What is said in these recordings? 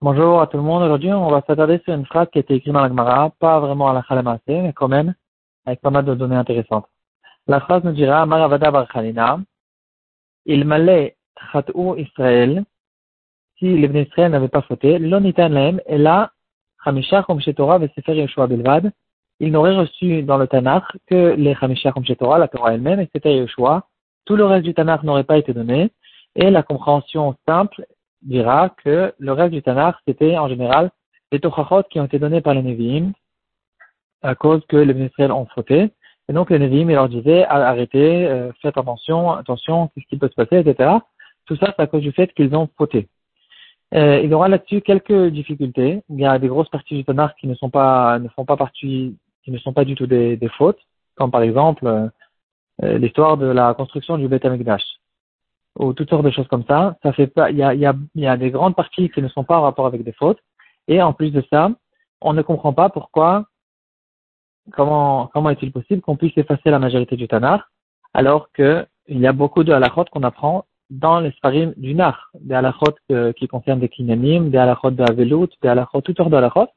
Bonjour à tout le monde. Aujourd'hui, on va s'attarder sur une phrase qui a été écrite dans la Gemara, pas vraiment à la Khalamase, mais quand même, avec pas mal de données intéressantes. La phrase nous dira, Maravada bar Khalina, il m'allait Khatou Israël, si les Israël n'avaient pas fauté, l'onitan laem, et là, Hamisha Chom Torah Sefer Yeshua Bilvad, il n'aurait reçu dans le Tanakh que les Hamisha Chom Torah, la Torah elle-même, et c'était Yeshua. Tout le reste du Tanakh n'aurait pas été donné, et la compréhension simple dira que le reste du Tanakh, c'était en général les Tochachot qui ont été donnés par les Nevi'im à cause que les ministères ont fauté. Et donc les Nevi'im, ils leur disaient arrêtez, euh, faites attention, attention, qu'est-ce qui peut se passer, etc. Tout ça, c'est à cause du fait qu'ils ont fauté. Euh, il y aura là-dessus quelques difficultés. Il y a des grosses parties du Tanakh qui ne sont pas, ne font pas partie, qui ne sont pas du tout des, des fautes, comme par exemple euh, l'histoire de la construction du Beth Amikdash ou toutes sortes de choses comme ça. Ça fait pas, il y a, y a, y a des grandes parties qui ne sont pas en rapport avec des fautes. Et en plus de ça, on ne comprend pas pourquoi, comment, comment est-il possible qu'on puisse effacer la majorité du Tanar, alors que il y a beaucoup de halachot qu'on apprend dans les sparim du Nar, des halachot euh, qui concernent des kinanim, des halachot de Avelut, des halachot, toutes sortes de halachot,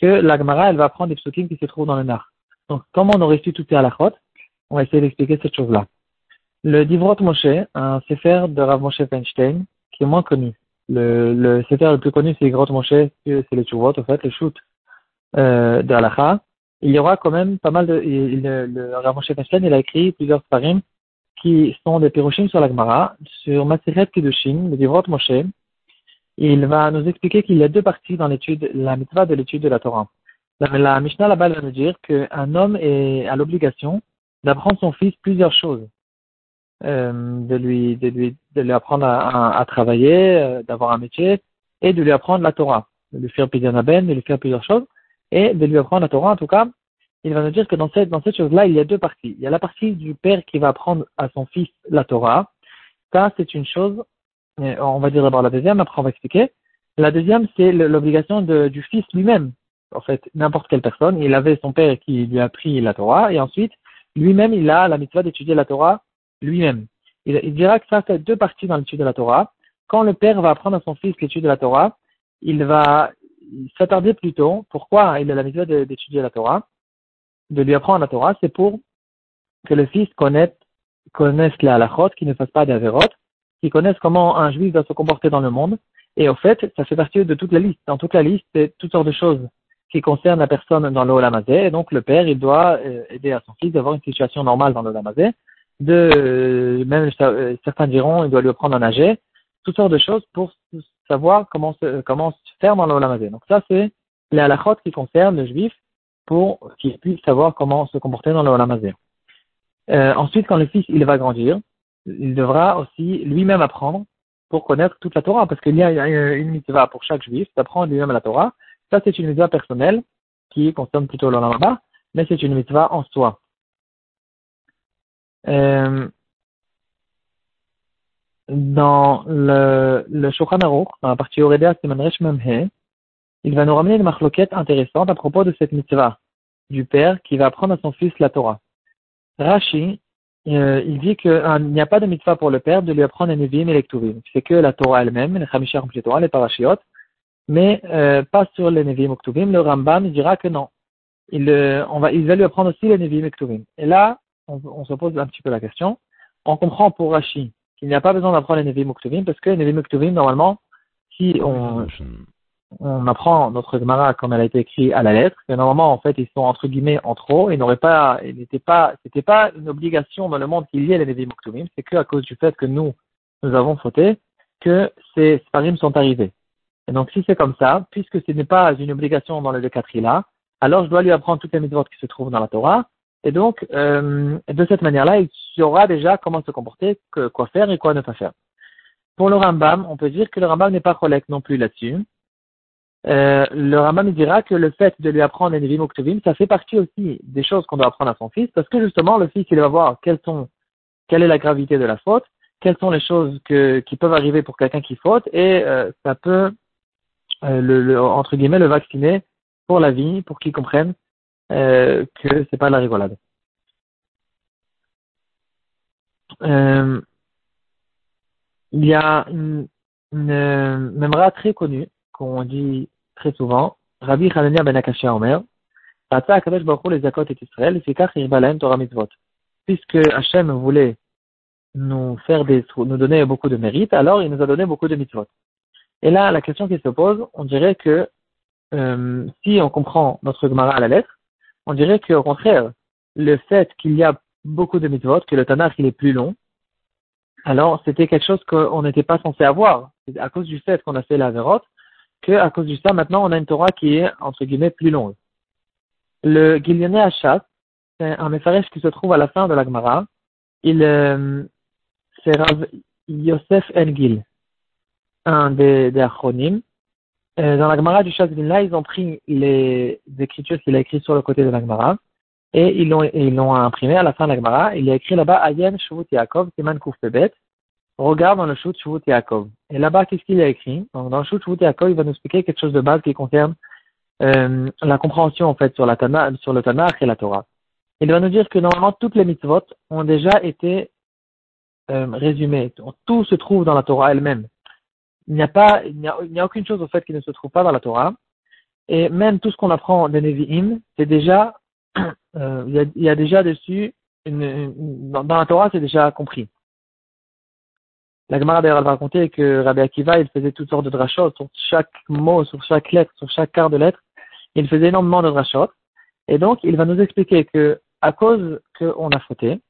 que la Gemara, elle va prendre des psukim qui se trouvent dans le Nar. Donc, comment on aurait su toutes ces halachot? On va essayer d'expliquer cette chose-là. Le Divrot Moshe, un sefer de Rav Moshe Feinstein, qui est moins connu. Le, le sefer le plus connu, c'est Divrot Moshe, c'est le Tshuvot, en fait, le shoot euh, de. Il y aura quand même pas mal de... Le, Rav Moshe Feinstein, il a écrit plusieurs parim qui sont des piroshim sur la Gemara, sur Maseret Kiddushin, le Divrot Moshe. Il va nous expliquer qu'il y a deux parties dans l'étude, la mitzvah de l'étude de la Torah. La, Mishnah là-bas va nous dire qu'un homme est à l'obligation d'apprendre son fils plusieurs choses euh, de lui de lui de lui apprendre à, travailler, euh, d'avoir un métier et de lui apprendre la Torah, de lui faire ben, de lui faire plusieurs choses et de lui apprendre la Torah. En tout cas, il va nous dire que dans cette dans cette chose-là, il y a deux parties. Il y a la partie du père qui va apprendre à son fils la Torah. Ça, c'est une chose. On va dire d'abord la deuxième, après on va expliquer. La deuxième, c'est l'obligation du fils lui-même. En fait, n'importe quelle personne, il avait son père qui lui a appris la Torah, et ensuite, lui-même, il a la mitzvah d'étudier la Torah lui-même. Il, dira que ça fait deux parties dans l'étude de la Torah. Quand le père va apprendre à son fils l'étude de la Torah, il va s'attarder plutôt. Pourquoi il a la méthode d'étudier la Torah, de lui apprendre la Torah, c'est pour que le fils connaisse, la halachot, qu'il ne fasse pas d'avéroth, qu'il connaisse comment un juif doit se comporter dans le monde. Et au fait, ça fait partie de toute la liste. Dans toute la liste, c'est toutes sortes de choses qui concernent la personne dans l'Olamazé. Et donc, le père, il doit euh, aider à son fils d'avoir une situation normale dans l'Olamazé de même euh, certains diront il doit lui apprendre à nager, toutes sortes de choses pour savoir comment se, comment se faire dans l'olamazé. Donc ça c'est les halachot qui concernent le juif pour qu'il puisse savoir comment se comporter dans l'olamazé. Euh, ensuite, quand le fils il va grandir, il devra aussi lui-même apprendre pour connaître toute la Torah, parce qu'il y a une mitzvah pour chaque juif d'apprendre lui-même la Torah. Ça c'est une mitzvah personnelle qui concerne plutôt l'olamazé, mais c'est une mitzvah en soi. Euh, dans le, le Shulchan Aruch, dans la partie Oredea Simanresh Memhe, il va nous ramener une marloquette intéressante à propos de cette mitzvah du père qui va apprendre à son fils la Torah. Rashi, euh, il dit qu'il n'y a pas de mitzvah pour le père de lui apprendre les Nevi'im et les Ktuvim. C'est que la Torah elle-même, les Chamisha Torah, les Parashiot, mais euh, pas sur les Nevi'im et Ktuvim. Le Rambam dira que non. Il, on va, il va lui apprendre aussi les Nevi'im et Ktuvim. Et là, on, se pose un petit peu la question. On comprend pour Rashi qu'il n'y a pas besoin d'apprendre les Nevi Muktuvim parce que les Nevi Muktuvim, normalement, si on, on apprend notre Gemara comme elle a été écrite à la lettre, que normalement, en fait, ils sont entre guillemets en trop, ils n'auraient pas, il n'était pas, c'était pas une obligation dans le monde qu'il y ait les Nevi Muktuvim, c'est que à cause du fait que nous, nous avons fauté, que ces sparim sont arrivés. Et donc, si c'est comme ça, puisque ce n'est pas une obligation dans le là, alors je dois lui apprendre toutes les mitzvot qui se trouvent dans la Torah, et donc, euh, de cette manière-là, il saura déjà comment se comporter, quoi faire et quoi ne pas faire. Pour le Rambam, on peut dire que le Rambam n'est pas collect non plus là-dessus. Euh, le Rambam dira que le fait de lui apprendre les Uktuvim, ça fait partie aussi des choses qu'on doit apprendre à son fils, parce que justement, le fils, il va voir sont, quelle est la gravité de la faute, quelles sont les choses que, qui peuvent arriver pour quelqu'un qui faute, et euh, ça peut, euh, le, entre guillemets, le vacciner pour la vie, pour qu'il comprenne euh, que c'est pas la rigolade. Euh, il y a une, une memra très connue, qu'on dit très souvent, Rabbi Hanania ben Akashia Omer, Rata Akadosh Baruch les Zakot et Israël, Fikach Irbalaim Torah Mitzvot. Puisque Hachem voulait nous faire des, nous donner beaucoup de mérite, alors il nous a donné beaucoup de mitzvot. Et là, la question qui se pose, on dirait que euh, si on comprend notre Gemara à la lettre, on dirait qu'au contraire, le fait qu'il y a beaucoup de mitzvot, que le Tanakh il est plus long, alors c'était quelque chose qu'on n'était pas censé avoir. C'est à cause du fait qu'on a fait la vérote, que à cause du ça, maintenant on a une Torah qui est entre guillemets plus longue. Le Gilyoné Hachat, c'est un Mefaresh qui se trouve à la fin de la Gemara. Il, euh, c'est Rav Yosef Engil, un des, des. Euh, dans la Gemara du là, ils ont pris les écritures qu'il a écrites sur le côté de la Gemara et ils l'ont, ils l'ont imprimé à la fin de la Gemara. Il a écrit là-bas Ayen Shuvut Yaakov, Siman Koufpebet. Regarde dans le Shuvut Shuvut Yaakov. Et là-bas, qu'est-ce qu'il a écrit? Donc, Dans le Shuvut Shuvut Yaakov, il va nous expliquer quelque chose de base qui concerne euh, la compréhension en fait sur, la Tana, sur le Tanakh et la Torah. Il va nous dire que normalement toutes les mitzvot ont déjà été euh, résumées. Tout se trouve dans la Torah elle-même il n'y a pas, il n'y a, a aucune chose au fait qui ne se trouve pas dans la Torah. Et même tout ce qu'on apprend des Nevi'im, c'est déjà, euh, il, y a, il, y a, déjà dessus, une, dans, la Torah, c'est déjà compris. La Gemara d'ailleurs, elle va raconter que Rabbi Akiva, il faisait toutes sortes de drachot sur chaque mot, sur chaque lettre, sur chaque quart de lettre. Il faisait énormément de drachot. Et donc, il va nous expliquer que, à cause qu'on a fauté,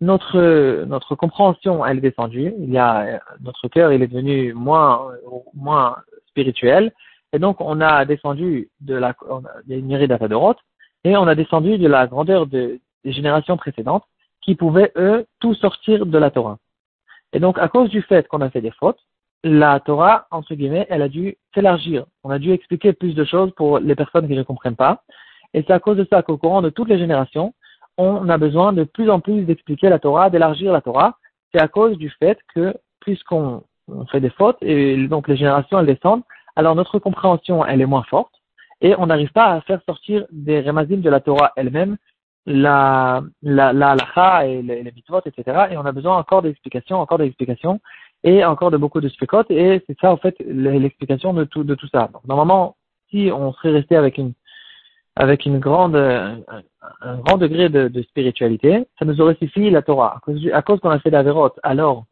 notre, notre compréhension, elle est descendue. Il y a, notre cœur, il est devenu moins, moins spirituel. Et donc, on a descendu de la, il y a une et on a descendu de la grandeur de, des générations précédentes qui pouvaient, eux, tout sortir de la Torah. Et donc, à cause du fait qu'on a fait des fautes, la Torah, entre guillemets, elle a dû s'élargir. On a dû expliquer plus de choses pour les personnes qui ne comprennent pas. Et c'est à cause de ça qu'au courant de toutes les générations, on a besoin de plus en plus d'expliquer la Torah, d'élargir la Torah. C'est à cause du fait que, puisqu'on fait des fautes, et donc les générations elles descendent, alors notre compréhension elle est moins forte, et on n'arrive pas à faire sortir des remazim de la Torah elle-même, la, la, la et les, les etc. Et on a besoin encore d'explications, encore d'explications, et encore de beaucoup de spécotes, et c'est ça en fait l'explication de tout, de tout ça. Normalement, si on serait resté avec une avec une grande, un, grand degré de, spiritualité, ça nous aurait suffi la Torah. À cause, qu'on a fait la vérote, alors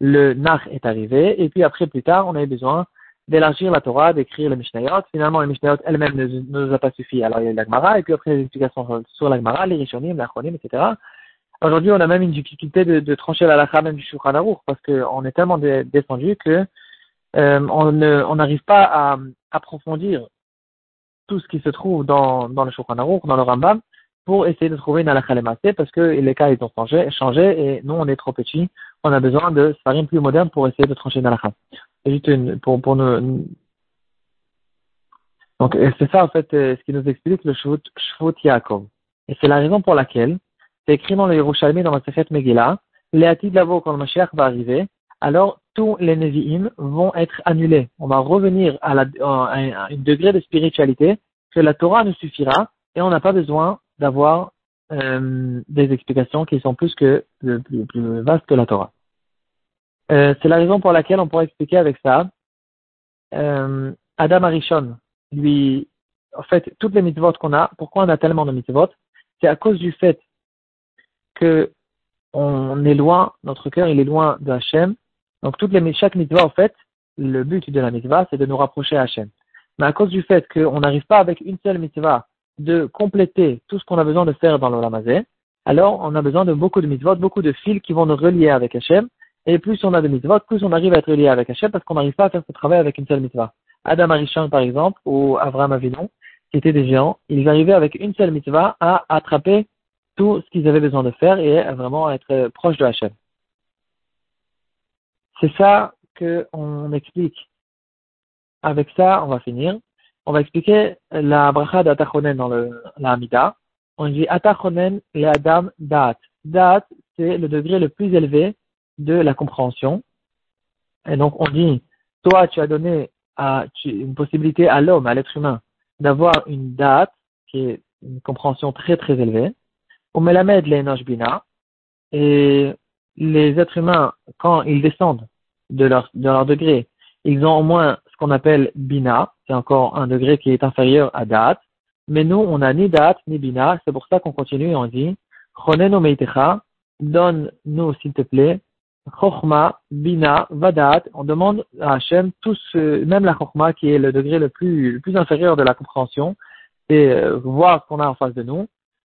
le Nach est arrivé, et puis après, plus tard, on avait besoin d'élargir la Torah, d'écrire les Mishnayot. Finalement, les Mishnayot elles-mêmes ne, nous a pas suffi. Alors il y a l'Agmara, et puis après les explications sur l'Agmara, les Rishonim, l'Achronim, etc. Aujourd'hui, on a même une difficulté de, trancher la lacha même du Shulchan parce qu'on est tellement descendu que euh, on n'arrive pas à approfondir tout ce qui se trouve dans, dans le Shulchan dans le Rambam, pour essayer de trouver une halakha parce que les cas ils ont changé, changé et nous on est trop petits, on a besoin de farim plus moderne pour essayer de trancher une halakha. Juste une, pour, pour nous, donc c'est ça en fait euh, ce qui nous explique le Shvut Yaakov. Et c'est la raison pour laquelle c'est écrit dans le Yerushalmi dans la Sechet Megillah, de Lavo quand le Mashiach va arriver, alors tous les Nevi'im vont être annulés. On va revenir à, la, à un degré de spiritualité que la Torah nous suffira et on n'a pas besoin d'avoir euh, des explications qui sont plus que plus, plus vastes que la Torah. Euh, c'est la raison pour laquelle on pourrait expliquer avec ça. Euh, Adam Arishon, lui, en fait, toutes les mitzvot qu'on a, pourquoi on a tellement de mitzvot? C'est à cause du fait que on est loin, notre cœur il est loin de Hachem, donc toutes les, chaque mitzvah, en fait, le but de la mitzvah, c'est de nous rapprocher à Hachem. Mais à cause du fait qu'on n'arrive pas avec une seule mitzvah de compléter tout ce qu'on a besoin de faire dans le Ramazé, alors on a besoin de beaucoup de mitzvot, beaucoup de fils qui vont nous relier avec Hachem. Et plus on a de mitzvot, plus on arrive à être relié avec Hachem parce qu'on n'arrive pas à faire ce travail avec une seule mitzvah. Adam Arishon, par exemple, ou Avraham Avinon, qui étaient des géants, ils arrivaient avec une seule mitzvah à attraper tout ce qu'ils avaient besoin de faire et à vraiment être proche de Hachem. C'est ça qu'on explique. Avec ça, on va finir. On va expliquer la bracha d'Atachonen dans le, la Hamida. On dit Atachonen le Adam Dat. Dat, c'est le degré le plus élevé de la compréhension. Et donc, on dit, toi, tu as donné à, une possibilité à l'homme, à l'être humain, d'avoir une date qui est une compréhension très très élevée. On met la med bina. Et les êtres humains, quand ils descendent de leur, de leur degré, ils ont au moins ce qu'on appelle Bina, c'est encore un degré qui est inférieur à Dat, mais nous, on n'a ni Dat ni Bina, c'est pour ça qu'on continue et on dit, Choneno Meitecha, donne-nous s'il te plaît, Chochma, Bina, Vadat, on demande à Hachem, tous, même la Chochma qui est le degré le plus, le plus inférieur de la compréhension, c'est euh, voir ce qu'on a en face de nous,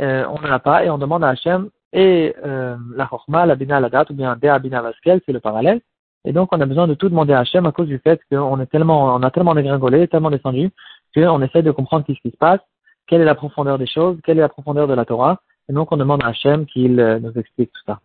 euh, on n'en a pas, et on demande à Hachem, et euh, la Chochma, la Bina, la date, ou bien Dea, Bina, Vaskel, c'est le parallèle, et donc on a besoin de tout demander à Hachem à cause du fait qu'on est tellement, on a tellement dégringolé, tellement descendu, qu'on essaie de comprendre ce qui se passe, quelle est la profondeur des choses, quelle est la profondeur de la Torah, et donc on demande à Hachem qu'il nous explique tout ça.